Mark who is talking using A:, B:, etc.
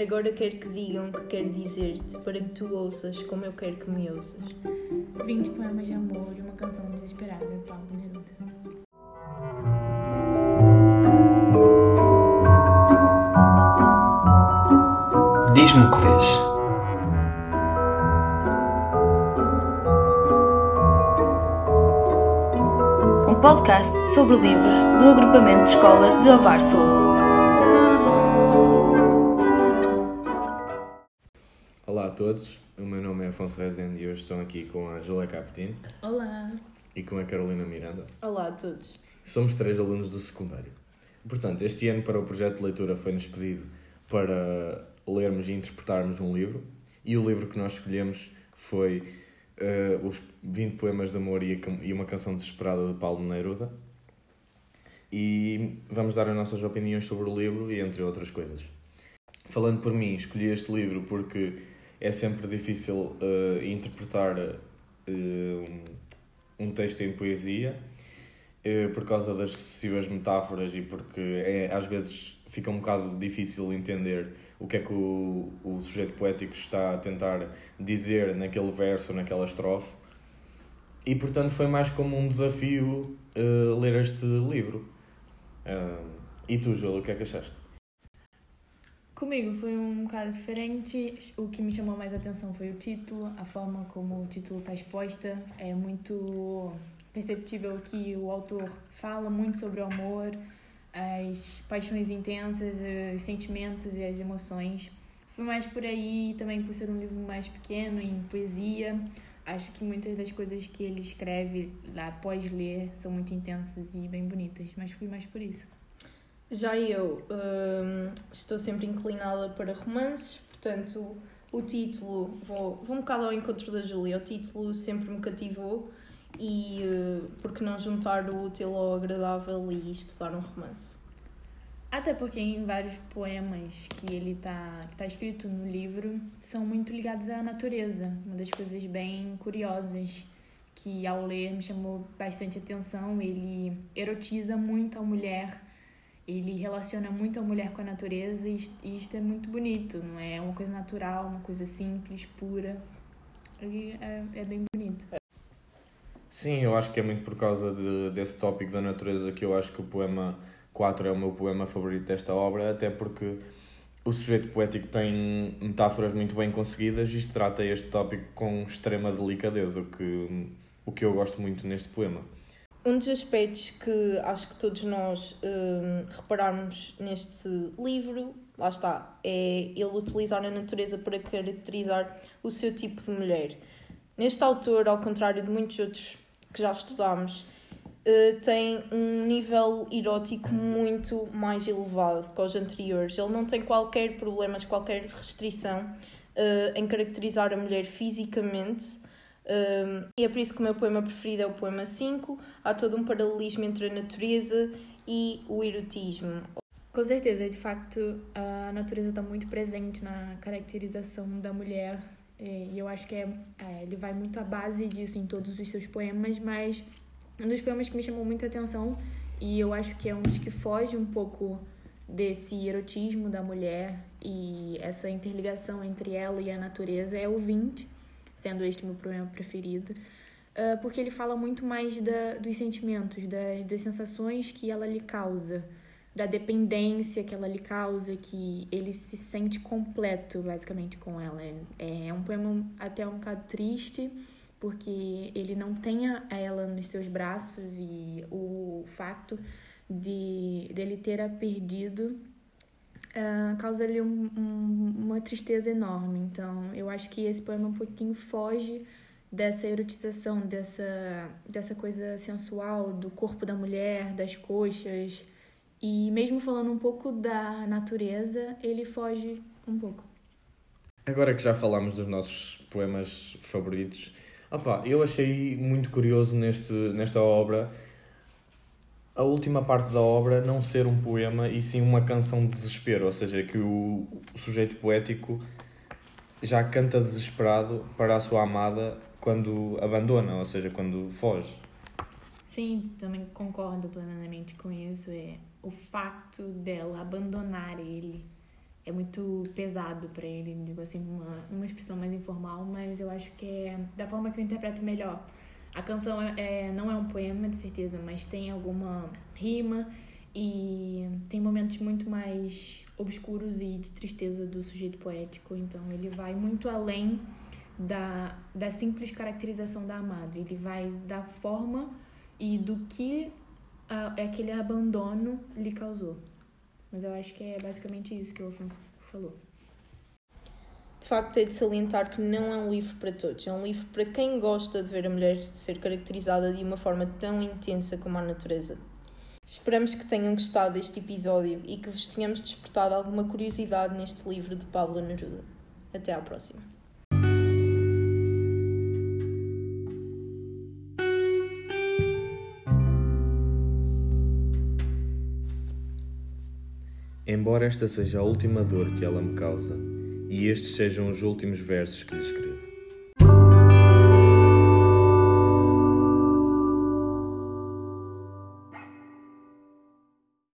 A: Agora quero que digam o que quero dizer-te para que tu ouças como eu quero que me ouças.
B: 20 poemas de amor e uma canção desesperada de Pablo Neruda.
C: Diz-me o que lês.
D: Um podcast sobre livros do agrupamento de escolas de Ovar Sul.
E: Olá a todos, o meu nome é Afonso Rezende e hoje estou aqui com a Júlia Capitino
B: Olá!
E: e com a Carolina Miranda.
A: Olá a todos.
E: Somos três alunos do secundário. Portanto, este ano para o projeto de leitura foi-nos pedido para lermos e interpretarmos um livro e o livro que nós escolhemos foi eh, os 20 poemas de amor e, e uma canção desesperada de Paulo Neruda e vamos dar as nossas opiniões sobre o livro e entre outras coisas. Falando por mim, escolhi este livro porque é sempre difícil eh, interpretar eh, um, texto em poesia eh, por causa das excessivas metáforas e porque é, às vezes fica um bocado difícil entender o que é que o, o sujeito poético está a tentar dizer naquele verso, naquela estrofe. E portanto foi mais como um desafio ler este livro. E tu, Júlio, o que é que achaste?
B: Comigo foi um bocado diferente. O que me chamou mais atenção foi o título, a forma como o título está exposta. É muito perceptível que o autor fala muito sobre o amor, as paixões intensas, os sentimentos e as emoções. Foi mais por aí, também por ser um livro mais pequeno, em poesia. Acho que muitas das coisas que ele escreve lá após ler são muito intensas e bem bonitas, mas fui mais por isso.
A: Já eu hum, estou sempre inclinada para romances, portanto o título, vou, vou um bocado ao encontro da Júlia, o título sempre me cativou e eh, por que não juntar o útil ao agradável e estudar um romance?
B: Até porque em vários poemas que ele tá, que tá escrito no livro são muito ligados à natureza. Uma das coisas bem curiosas que ao ler me chamou bastante atenção, ele erotiza muito a mulher, ele relaciona muito a mulher com a natureza e isto- é muito bonito, não é uma coisa natural, uma coisa simples, pura. E é, é bem bonito.
E: Sim, eu acho que é muito por causa de, desse tópico da natureza que eu acho que o poema 4 é o meu poema favorito desta obra, até porque o sujeito poético tem metáforas muito bem conseguidas e trata este tópico com extrema delicadeza, o que, o que eu gosto muito neste poema.
A: Um dos aspectos que acho que todos nós hum, repararmos neste livro, lá está, é ele utilizar a natureza para caracterizar o seu tipo de mulher. Neste autor, ao contrário de muitos outros que já estudámos, eh, tem um nível erótico muito mais elevado que os anteriores. Ele não tem qualquer problema, qualquer restrição eh, em caracterizar a mulher fisicamente. Um, e é por isso que o meu poema preferido é o poema 5. Há todo um paralelismo entre a natureza e o erotismo.
B: Com certeza, de facto, a natureza está muito presente na caracterização da mulher. é, E eu acho que é, é, ele vai muito à base disso em todos os seus poemas, mas um dos poemas que me chamou muita atenção, e eu acho que é um dos que foge um pouco desse erotismo da mulher e essa interligação entre ela e a natureza, é o 20, sendo este meu poema preferido. ah, porque ele fala muito mais da, dos sentimentos, da, das sensações que ela lhe causa da dependência que ela lhe causa, que ele se sente completo, basicamente, com ela. É, é um poema até um bocado triste, porque ele não tem ela nos seus braços e o fato de dele ter a perdido ah, causa-lhe um- um- uma tristeza enorme. Então, eu acho que esse poema um pouquinho foge dessa erotização, dessa, dessa coisa sensual do corpo da mulher, das coxas, e mesmo falando um pouco da natureza, ele foge um pouco.
E: Agora que já falámos dos nossos poemas favoritos, opá, eu achei muito curioso neste, nesta obra a última parte da obra não ser um poema e sim uma canção de desespero, ou seja, que o, sujeito poético já canta desesperado para a sua amada quando abandona, ou seja, quando foge.
B: Sim, também concordo plenamente com isso. É o fato dela abandonar ele é muito pesado para ele, digo assim, uma, uma expressão mais informal, mas eu acho que é da forma que eu interpreto melhor. A canção é, é, não é um poema, de certeza, mas tem alguma rima e tem momentos muito mais obscuros e de tristeza do sujeito poético, então ele vai muito além da, da simples caracterização da amada, ele vai da forma e do que a, aquele abandono lhe causou. Mas eu acho que é basicamente isso que o Afonso falou.
A: De facto, é de salientar que não é um livro para todos. É um livro para quem gosta de ver a mulher ser caracterizada de uma forma tão intensa como a natureza. Esperamos que tenham gostado deste episódio e que vos tenhamos despertado alguma curiosidade neste livro de Pablo Neruda. Até à próxima.
E: Embora esta seja a última dor que ela me causa, e estes sejam os últimos versos que lhe escrevo.